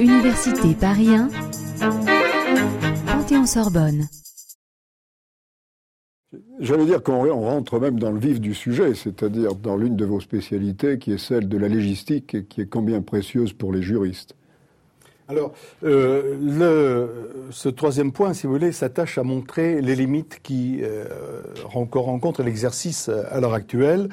Université Paris 1, Panthéon-Sorbonne. J'allais dire qu'on rentre même dans le vif du sujet, c'est-à-dire dans l'une de vos spécialités qui est celle de la légistique et qui est combien précieuse pour les juristes. Alors, euh, le, ce troisième point, si vous voulez, s'attache à montrer les limites qui euh, rencontrent l'exercice à l'heure actuelle,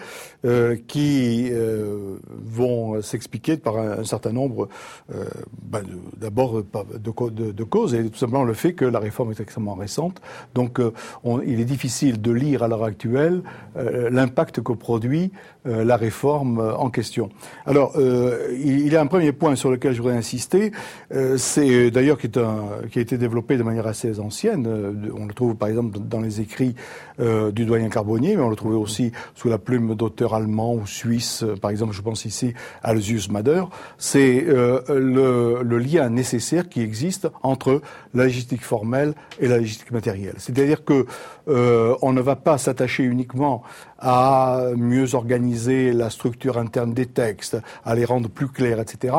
euh, qui euh, vont s'expliquer par un, certain nombre, euh, ben d'abord de, de, causes, et tout simplement le fait que la réforme est extrêmement récente. Donc, euh, on, il est difficile de lire à l'heure actuelle l'impact que produit la réforme en question. Alors, il, il y a un premier point sur lequel je voudrais insister. Euh, c'est d'ailleurs qui, qui, a été développé de manière assez ancienne. Euh, on le trouve par exemple dans les écrits euh, du doyen Carbonnier, mais on le trouvait aussi sous la plume d'auteurs allemands ou suisses. Par exemple, je pense ici à Alzius Mader. C'est euh, le, le, lien nécessaire qui existe entre la légistique formelle et la légistique matérielle. C'est-à-dire que euh, on ne va pas s'attacher uniquement à mieux organiser la structure interne des textes, à les rendre plus clairs, etc.,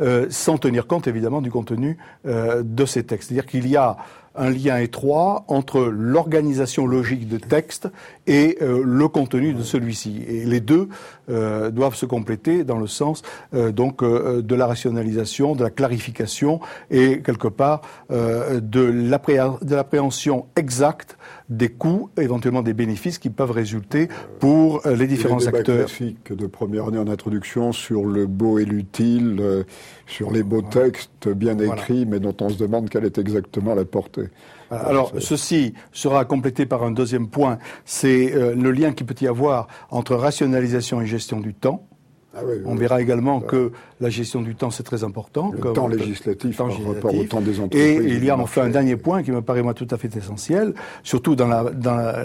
euh, sans tenir compte évidemment du contenu euh, de ces textes. C'est-à-dire qu'il y a un lien étroit entre l'organisation logique de texte et euh, le contenu de celui-ci. Et les deux euh, doivent se compléter dans le sens euh, donc euh, de la rationalisation, de la clarification et quelque part euh, de l'appréhension exacte des coûts, éventuellement des bénéfices qui peuvent résulter pour les différents les acteurs. classique de première année en introduction sur le beau et l'utile, sur les beaux textes bien écrits, voilà. mais dont on se demande quelle est exactement la portée. Alors, ceci sera complété par un deuxième point, c'est euh, le lien qu'il peut y avoir entre rationalisation et gestion du temps. Ah oui, on oui, verra également que la gestion du temps, c'est très important. Le comme temps législatif temps par législatif. rapport au temps des entreprises. Et il y a enfin un dernier point qui me paraît moi tout à fait essentiel, surtout dans la, dans la,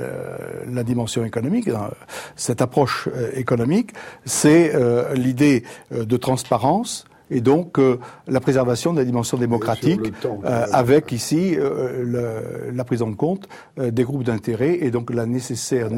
la dimension économique, dans cette approche euh, économique, c'est euh, l'idée euh, de transparence, et donc euh, la préservation de la dimension démocratique, temps, euh, avec ici euh, le, la prise en compte euh, des groupes d'intérêt et donc la nécessaire,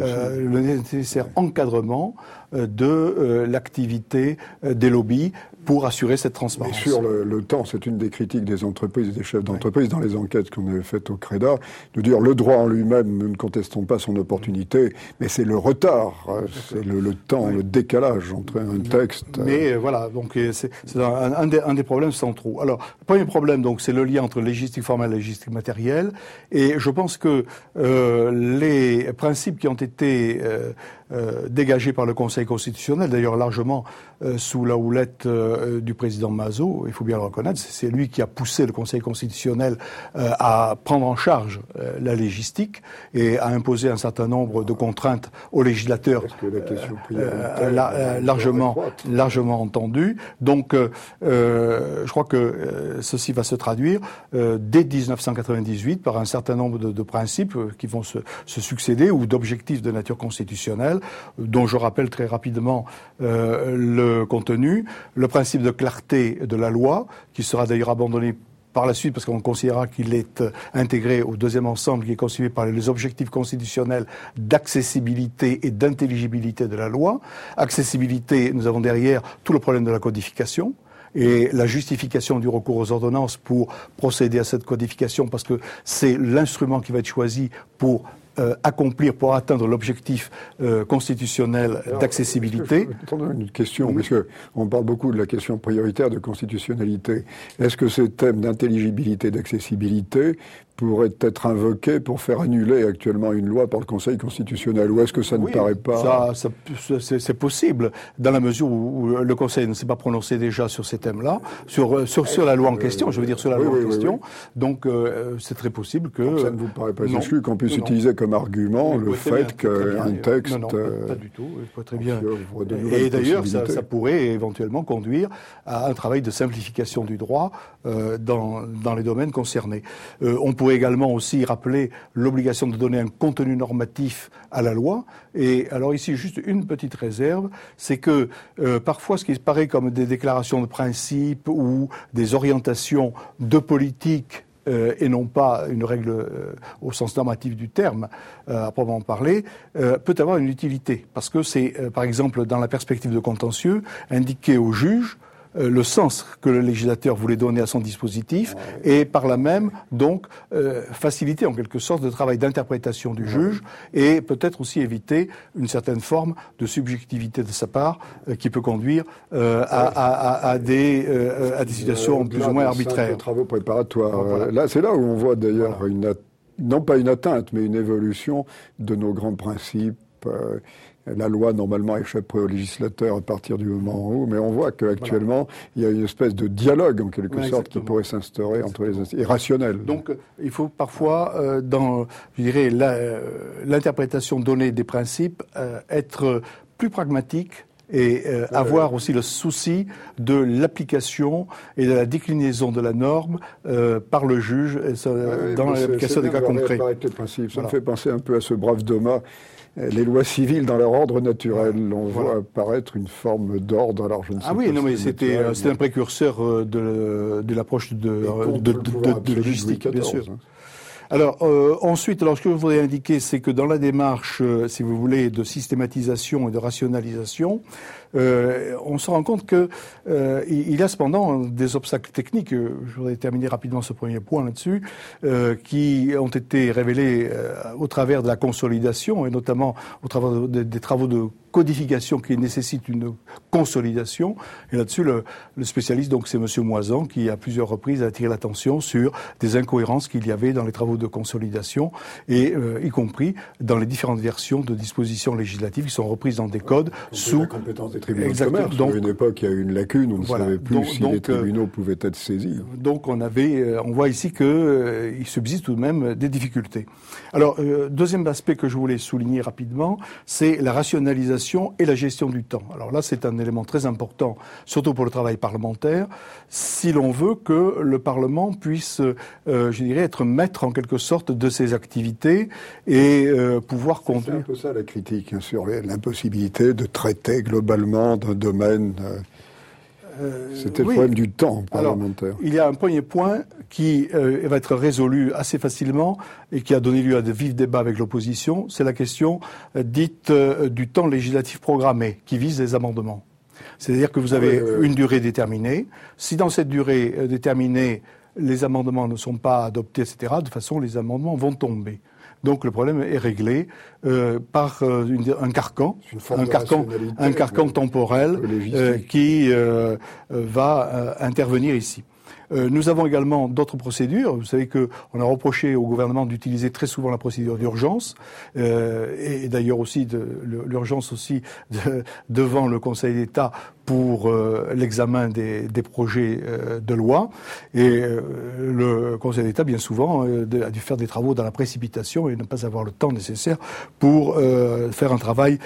euh, le nécessaire encadrement euh, de l'activité des lobbies pour assurer cette transparence. Et sur le, le temps, c'est une des critiques des entreprises et des chefs d'entreprise oui. dans les enquêtes qu'on avait faites au CREDA, de dire le droit en lui-même, nous ne contestons pas son opportunité, mais c'est le retard, c'est le, le, temps, oui. le décalage entre un texte. Mais euh, voilà, donc c'est un, un, des, un, des, problèmes centraux. Alors, le premier problème, donc, c'est le lien entre légistique formelle et légistique matérielle, et je pense que euh, les principes qui ont été euh, euh, dégagé par le Conseil constitutionnel, d'ailleurs largement euh, sous la houlette euh, du président Mazot, il faut bien le reconnaître, c'est lui qui a poussé le Conseil constitutionnel euh, à prendre en charge euh, la légistique et à imposer un certain nombre de contraintes aux législateurs la, largement, largement entendus. Donc je crois que ceci va se traduire dès 1998 par un certain nombre de, de principes qui vont se, se succéder ou d'objectifs de nature constitutionnelle dont je rappelle très rapidement le contenu, le principe de clarté de la loi, qui sera d'ailleurs abandonné par la suite, parce qu'on considérera qu'il est intégré au deuxième ensemble qui est constitué par les objectifs constitutionnels d'accessibilité et d'intelligibilité de la loi. Accessibilité, nous avons derrière tout le problème de la codification et la justification du recours aux ordonnances pour procéder à cette codification, parce que c'est l'instrument qui va être choisi pour euh, accomplir pour atteindre l'objectif euh, constitutionnel d'accessibilité. Une question, oui. parce que on parle beaucoup de la question prioritaire de constitutionnalité. Est-ce que ces thèmes d'intelligibilité, d'accessibilité pourrait être invoqué pour faire annuler actuellement une loi par le Conseil constitutionnel. Ou est-ce que ça ne oui, paraît pas ça, ça C'est possible, dans la mesure où le Conseil ne s'est pas prononcé déjà sur ces thèmes-là, sur, sur, sur, la loi en question, je veux dire sur la oui, loi en question. Donc euh, c'est très possible que... Donc ça ne vous paraît pas exclu qu'on puisse non, utiliser comme argument le fait qu'un texte... Non, non, euh, pas du tout, il très bien... Et d'ailleurs, ça, ça, pourrait éventuellement conduire à un travail de simplification du droit euh, dans, dans les domaines concernés. Euh, on pourrait également aussi rappeler l'obligation de donner un contenu normatif à la loi. Et alors ici, juste une petite réserve, c'est que euh, parfois ce qui paraît comme des déclarations de principe ou des orientations de politique et non pas une règle au sens normatif du terme, à proprement parler, peut avoir une utilité. Parce que c'est, par exemple, dans la perspective de contentieux, indiquer au juge euh, le sens que le législateur voulait donner à son dispositif et par là même donc euh, faciliter en quelque sorte le travail d'interprétation du juge et peut-être aussi éviter une certaine forme de subjectivité de sa part euh, qui peut conduire à, des, à des situations plus ou moins arbitraires. Travaux préparatoires. Là, c'est là où on voit d'ailleurs une non pas une atteinte, mais une évolution de nos grands principes la loi, normalement, échapperait au législateur à partir du moment où, mais on voit qu'actuellement, il y a une espèce de dialogue, en quelque sorte, qui pourrait s'instaurer entre les institutions, et rationnel. Donc, il faut parfois, euh, dans, je dirais, euh, l'interprétation donnée des principes, euh, être plus pragmatique, et avoir aussi le souci de l'application et de la déclinaison de la norme par le juge dans l'application des cas concrets. Ça me fait penser un peu à ce brave Thomas les lois civiles dans leur ordre naturel. On voit apparaître une forme d'ordre. Alors je ne sais ah oui, non, mais c'était euh, un précurseur euh, de, de l'approche de, de, de, logistique, bien sûr. Hein. Alors euh, ensuite, alors ce que je voudrais indiquer, c'est que dans la démarche, si vous voulez, de systématisation et de rationalisation, euh, on se rend compte qu'il euh, y a cependant des obstacles techniques. Je voudrais terminer rapidement ce premier point là-dessus, euh, qui ont été révélés au travers de la consolidation et notamment au travers des travaux de codification qui nécessite une consolidation. Et là-dessus, le, spécialiste, donc c'est Monsieur Moisan, qui à plusieurs reprises a attiré l'attention sur des incohérences qu'il y avait dans les travaux de consolidation, et y compris dans les différentes versions de dispositions législatives qui sont reprises dans des codes sous Exactement. Donc, à une époque, il y a eu une lacune, on ne savait plus si les euh, tribunaux pouvaient être saisis. Donc on avait, euh, on voit ici qu'il euh, subsiste tout de même des difficultés. Alors, deuxième aspect que je voulais souligner rapidement, c'est la rationalisation et la gestion du temps. Alors là, c'est un élément très important, surtout pour le travail parlementaire, si l'on veut que le Parlement puisse, je dirais, être maître en quelque sorte de ses activités et pouvoir conduire. C'est un peu ça la critique hein, sur l'impossibilité de traiter globalement d'un domaine. Euh, euh, c'était le problème du temps parlementaire. il y a un premier point qui euh, va être résolu assez facilement et qui a donné lieu à de vifs débats avec l'opposition, c'est la question dite du temps législatif programmé qui vise les amendements. C'est-à-dire que vous avez une durée déterminée. Si dans cette durée déterminée, les amendements ne sont pas adoptés, etc., de toute façon, les amendements vont tomber. Donc le problème est réglé euh, par euh, un carcan, un carcan, un carcan temporel euh, qui va intervenir ici. Euh, nous avons également d'autres procédures. Vous savez qu'on a reproché au gouvernement d'utiliser très souvent la procédure d'urgence euh, et, d'ailleurs aussi l'urgence aussi devant le Conseil d'État pour euh, l'examen des, projets de loi. Et le Conseil d'État, bien souvent, a dû faire des travaux dans la précipitation et ne pas avoir le temps nécessaire pour faire un travail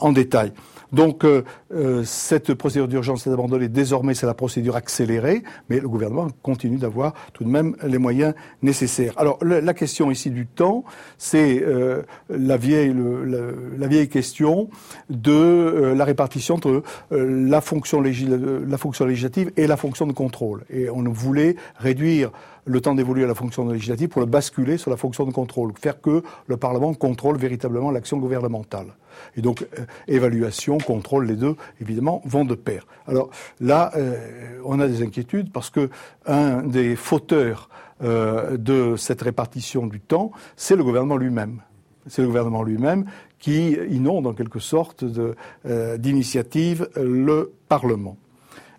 en détail. Donc euh, euh, cette procédure d'urgence est abandonnée. Désormais, c'est la procédure accélérée, mais le gouvernement continue d'avoir tout de même les moyens nécessaires. Alors la, question ici du temps, c'est euh, la, vieille, question de la répartition entre la fonction, la fonction législative et la fonction de contrôle. Et on voulait réduire le temps d'évoluer à la fonction législative pour le basculer sur la fonction de contrôle, faire que le Parlement contrôle véritablement l'action gouvernementale. Et donc, euh, évaluation, contrôle, les deux, évidemment, vont de pair. Alors là, euh, on a des inquiétudes parce que un des fauteurs euh, de cette répartition du temps, c'est le gouvernement lui-même. C'est le gouvernement lui-même qui inonde en quelque sorte d'initiative le Parlement.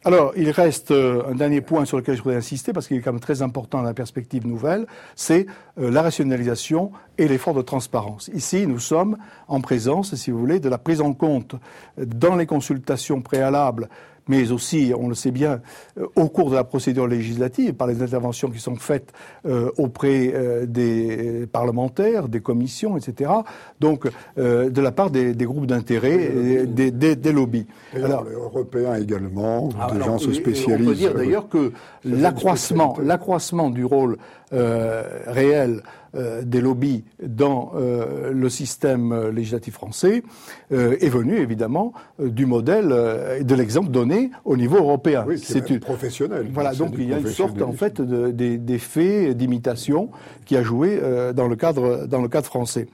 Alors, il reste euh, un dernier point sur lequel je voudrais insister, parce qu'il est quand même très important dans la perspective nouvelle, c'est euh, la rationalisation et l'effort de transparence. Ici, nous sommes en présence, si vous voulez, de la prise en compte dans les consultations préalables mais aussi, on le sait bien, euh, au cours de la procédure législative, par les interventions qui sont faites euh, auprès euh, des parlementaires, des commissions, etc. Donc, de la part des, groupes d'intérêt, des, des, lobbies. alors, les Européens également, ah, des gens se spécialisent. On peut dire d'ailleurs que l'accroissement, l'accroissement du rôle réel des lobbies dans le système législatif français est venu évidemment du modèle et de l'exemple donné au niveau européen. Oui, c'est une... professionnel. Voilà, donc il y a une sorte en fait d'effet d'imitation qui a joué dans le cadre dans le cadre français.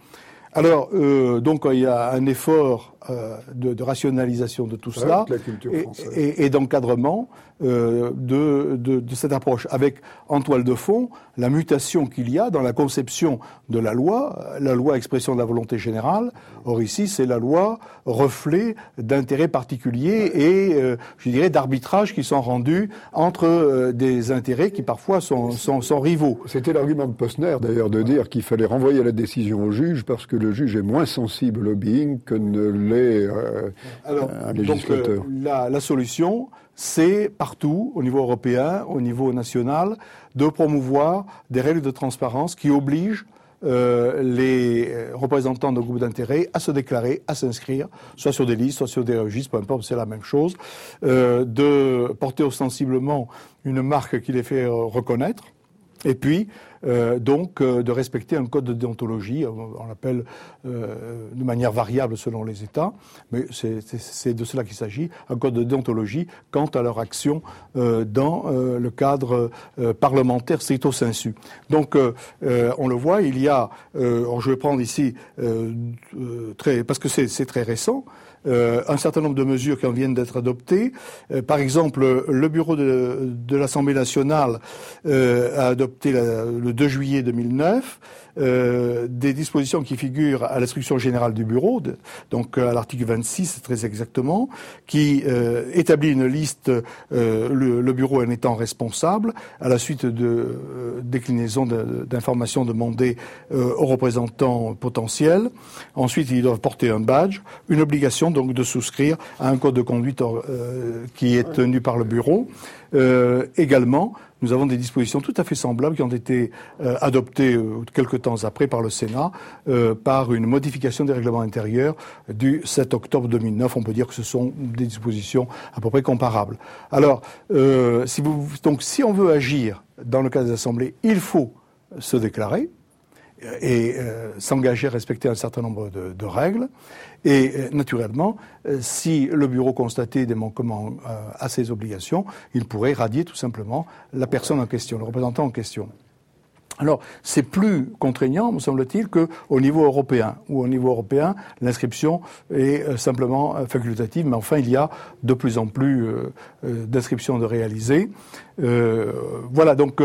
Alors, euh, donc, il y a un effort euh, de, de, rationalisation de tout cela et, et, et d'encadrement euh, de, de, de, cette approche, avec en toile de fond la mutation qu'il y a dans la conception de la loi, la loi expression de la volonté générale. Or ici, c'est la loi reflet d'intérêts particuliers et, euh, je dirais, d'arbitrages qui sont rendus entre des intérêts qui parfois sont, sont, sont rivaux. C'était l'argument de Posner, d'ailleurs, de dire qu'il fallait renvoyer la décision au juge parce que le juge est moins sensible au lobbying que ne euh, un législateur. Donc, la, la solution, c'est partout, au niveau européen, au niveau national, de promouvoir des règles de transparence qui obligent euh, les représentants de groupes d'intérêt à se déclarer, à s'inscrire, soit sur des listes, soit sur des registres, peu importe, c'est la même chose, euh, de porter ostensiblement une marque qui les fait reconnaître, et puis euh, donc euh, de respecter un code de déontologie, on, l'appelle euh, de manière variable selon les États, mais c'est de cela qu'il s'agit, un code de déontologie quant à leur action dans le cadre parlementaire stricto sensu. Donc on le voit, il y a, je vais prendre ici, très, parce que c'est très récent, euh, un certain nombre de mesures qui en viennent d'être adoptées. Euh, par exemple, le bureau de, l'Assemblée nationale euh, a adopté le 2 juillet 2009 euh, des dispositions qui figurent à l'instruction générale du bureau, de, donc à l'article 26 très exactement, qui euh, établit une liste, euh, le, le, bureau en étant responsable, à la suite de euh, déclinaison d'informations demandées euh, aux représentants potentiels. Ensuite, ils doivent porter un badge, une obligation donc de souscrire à un code de conduite qui est tenu par le bureau. Également, nous avons des dispositions tout à fait semblables qui ont été euh, adoptées euh, quelques temps après par le Sénat euh, par une modification des règlements intérieurs du 7 octobre 2009. On peut dire que ce sont des dispositions à peu près comparables. Alors, euh, si vous, donc, si on veut agir dans le cas des assemblées, il faut se déclarer et euh, s'engager à respecter un certain nombre de, règles. Et euh, naturellement, euh, si le bureau constatait des manquements à ses obligations, il pourrait radier tout simplement la personne en question, le représentant en question. Alors, c'est plus contraignant, me semble-t-il, qu'au niveau européen, où au niveau européen, l'inscription est euh, simplement euh, facultative, mais enfin, il y a de plus en plus euh, d'inscriptions de réaliser. Euh, voilà, donc,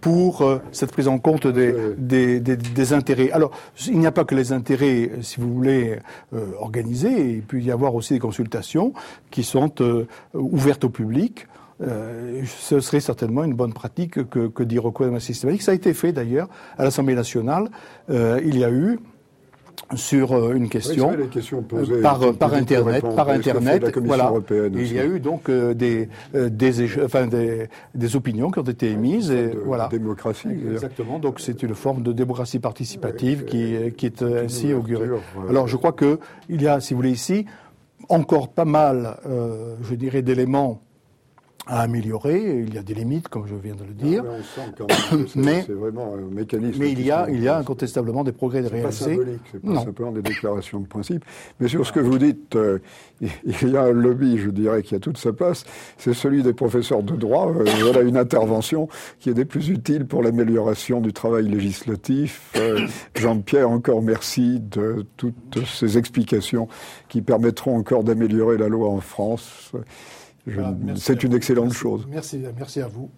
pour cette prise en compte des, des, des, des intérêts. Alors, il n'y a pas que les intérêts, si vous voulez, organisés, il peut y avoir aussi des consultations qui sont ouvertes au public. Euh, ce serait certainement une bonne pratique que, que d'y recourir de systématique. Ça a été fait d'ailleurs à l'Assemblée nationale. Euh, il y a eu sur euh, une question oui, posées, par, par internet par internet voilà. il y a eu donc euh, des euh, des, enfin, des des opinions qui ont été émises et de, voilà. démocratie exactement. Donc c'est une forme de démocratie participative qui qui est ainsi augurée. alors je crois que il y a si vous voulez ici encore pas mal euh, je dirais d'éléments à améliorer. Il y a des limites, comme je viens de le dire. mais c'est vraiment un mécanisme. Mais il y a, il y a incontestablement des progrès réalisés. C'est pas simplement des déclarations de principe. Mais sur ce que vous dites, euh, il y a un lobby, je dirais, qui a toute sa place. C'est celui des professeurs de droit. Euh, voilà une intervention qui est des plus utiles pour l'amélioration du travail législatif. Euh, Jean-Pierre, encore merci de toutes ces explications qui permettront encore d'améliorer la loi en France. C'est une excellente merci, chose. Merci, merci à vous.